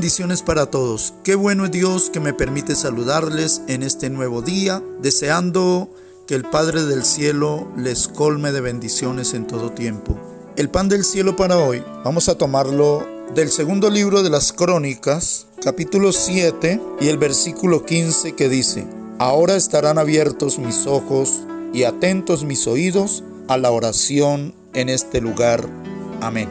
bendiciones para todos. Qué bueno es Dios que me permite saludarles en este nuevo día, deseando que el Padre del Cielo les colme de bendiciones en todo tiempo. El pan del cielo para hoy, vamos a tomarlo del segundo libro de las Crónicas, capítulo 7 y el versículo 15 que dice, Ahora estarán abiertos mis ojos y atentos mis oídos a la oración en este lugar. Amén.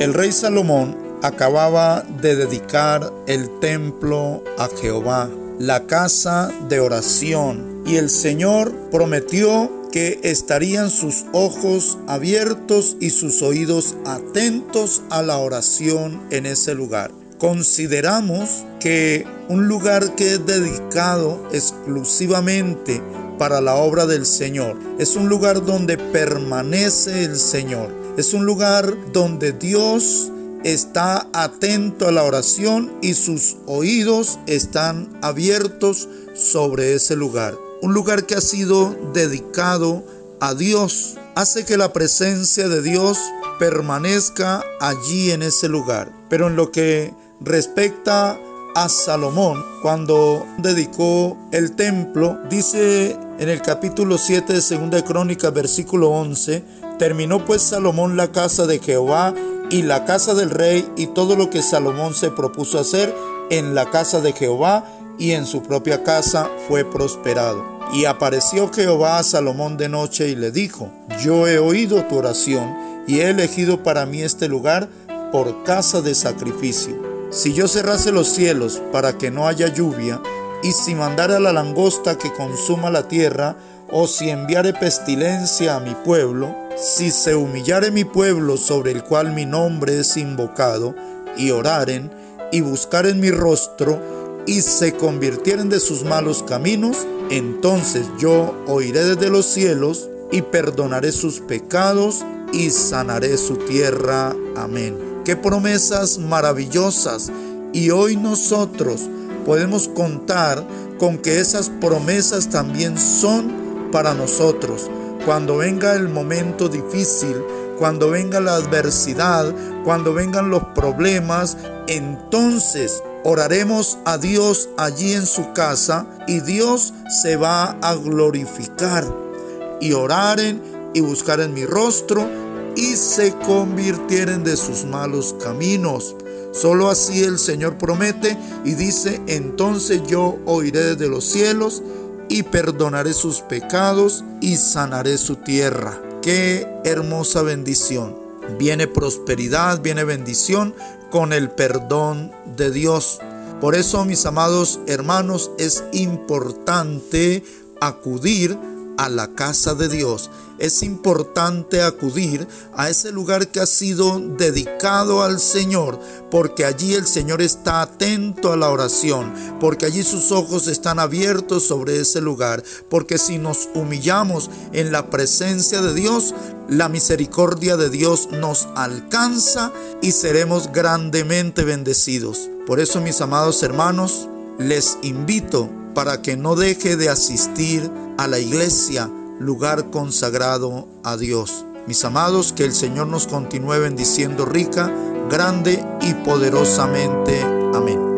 El rey Salomón acababa de dedicar el templo a Jehová, la casa de oración, y el Señor prometió que estarían sus ojos abiertos y sus oídos atentos a la oración en ese lugar. Consideramos que un lugar que es dedicado exclusivamente para la obra del Señor es un lugar donde permanece el Señor. Es un lugar donde Dios está atento a la oración y sus oídos están abiertos sobre ese lugar. Un lugar que ha sido dedicado a Dios hace que la presencia de Dios permanezca allí en ese lugar. Pero en lo que respecta a Salomón, cuando dedicó el templo, dice en el capítulo 7 de 2 Crónica, versículo 11, terminó pues Salomón la casa de Jehová y la casa del rey y todo lo que Salomón se propuso hacer en la casa de Jehová y en su propia casa fue prosperado. Y apareció Jehová a Salomón de noche y le dijo, yo he oído tu oración y he elegido para mí este lugar por casa de sacrificio. Si yo cerrase los cielos para que no haya lluvia, y si mandara la langosta que consuma la tierra, o si enviare pestilencia a mi pueblo, si se humillare mi pueblo sobre el cual mi nombre es invocado, y oraren, y buscaren mi rostro, y se convirtieren de sus malos caminos, entonces yo oiré desde los cielos, y perdonaré sus pecados, y sanaré su tierra. Amén. Qué promesas maravillosas. Y hoy nosotros podemos contar con que esas promesas también son para nosotros. Cuando venga el momento difícil, cuando venga la adversidad, cuando vengan los problemas, entonces oraremos a Dios allí en su casa y Dios se va a glorificar. Y oraren y buscaren mi rostro y se convirtieren de sus malos caminos. Solo así el Señor promete y dice, entonces yo oiré desde los cielos y perdonaré sus pecados y sanaré su tierra. Qué hermosa bendición. Viene prosperidad, viene bendición con el perdón de Dios. Por eso, mis amados hermanos, es importante acudir a la casa de Dios. Es importante acudir a ese lugar que ha sido dedicado al Señor, porque allí el Señor está atento a la oración, porque allí sus ojos están abiertos sobre ese lugar, porque si nos humillamos en la presencia de Dios, la misericordia de Dios nos alcanza y seremos grandemente bendecidos. Por eso, mis amados hermanos, les invito para que no deje de asistir a la iglesia, lugar consagrado a Dios. Mis amados, que el Señor nos continúe bendiciendo rica, grande y poderosamente. Amén.